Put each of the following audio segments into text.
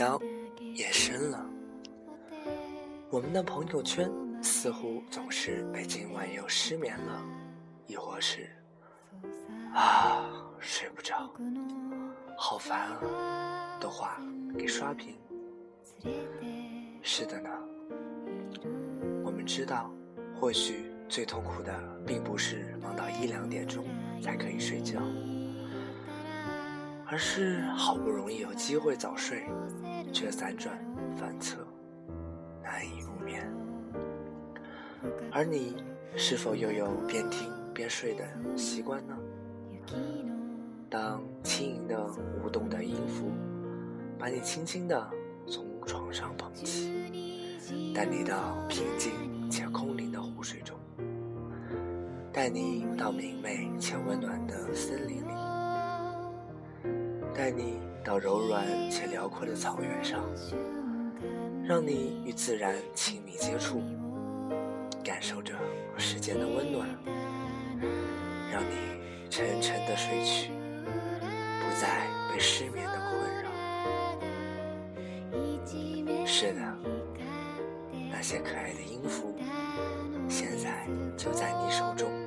当夜深了，我们的朋友圈似乎总是被今晚又失眠了，亦或是啊睡不着，好烦啊的话给刷屏。是的呢，我们知道，或许最痛苦的并不是忙到一两点钟才可以睡觉。而是好不容易有机会早睡，却辗转反侧，难以入眠。而你是否又有边听边睡的习惯呢？当轻盈的舞动的音符把你轻轻的从床上捧起，带你到平静且空灵的湖水中，带你到明媚且温暖的森林里。带你到柔软且辽阔的草原上，让你与自然亲密接触，感受着时间的温暖，让你沉沉的睡去，不再被失眠的困扰。是的，那些可爱的音符，现在就在你手中。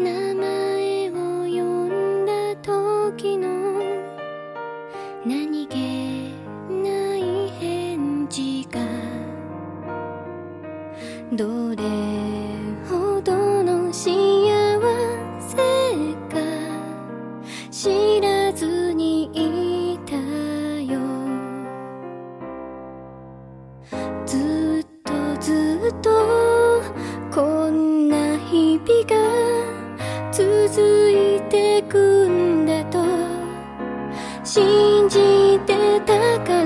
那么信じてたから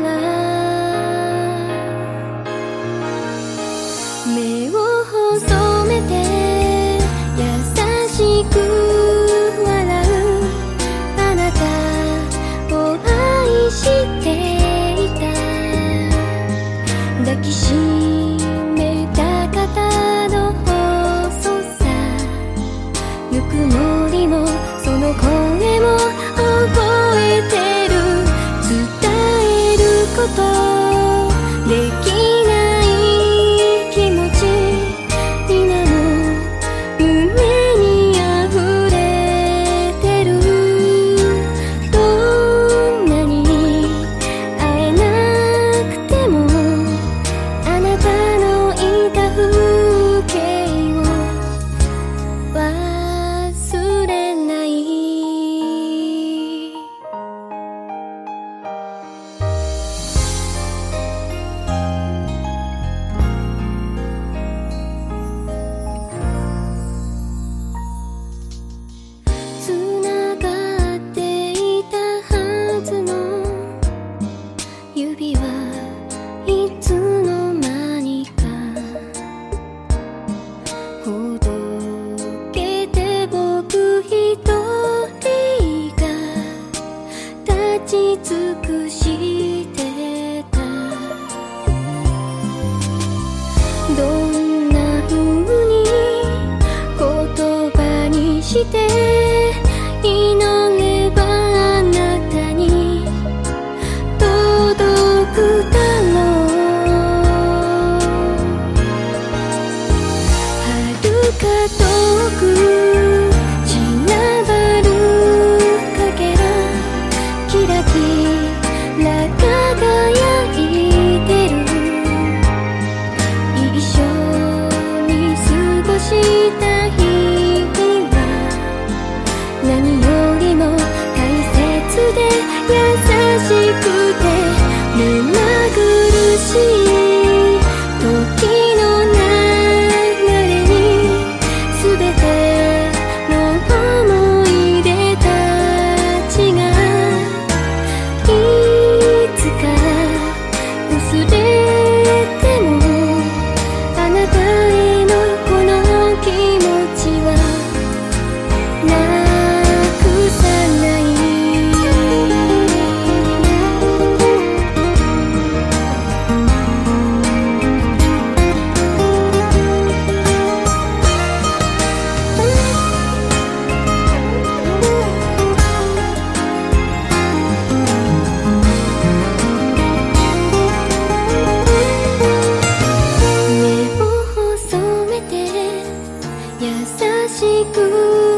しく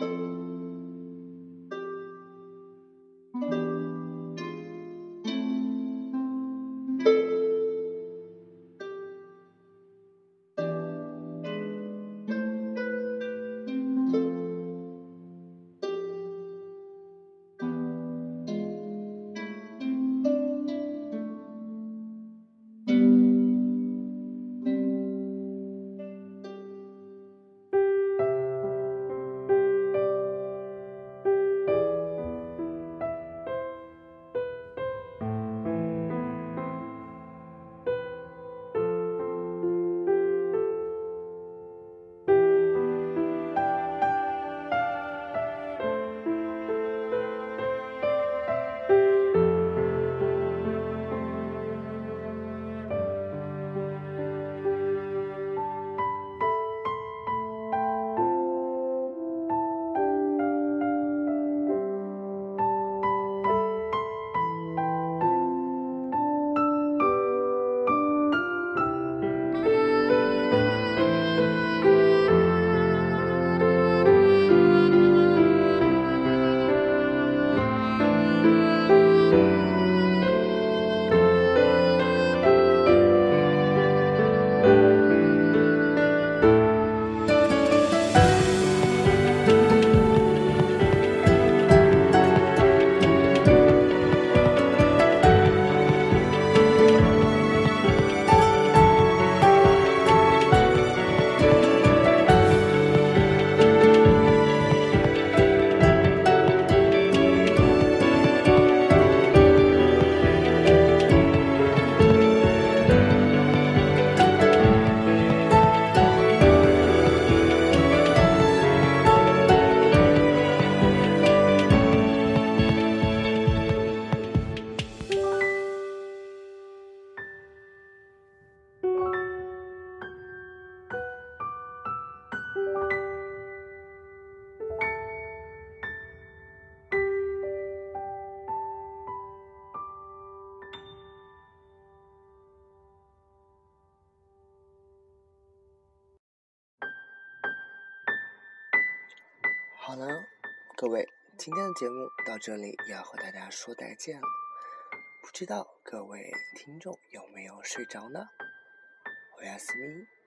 Música 好了，各位，今天的节目到这里要和大家说再见了。不知道各位听众有没有睡着呢？我是思密。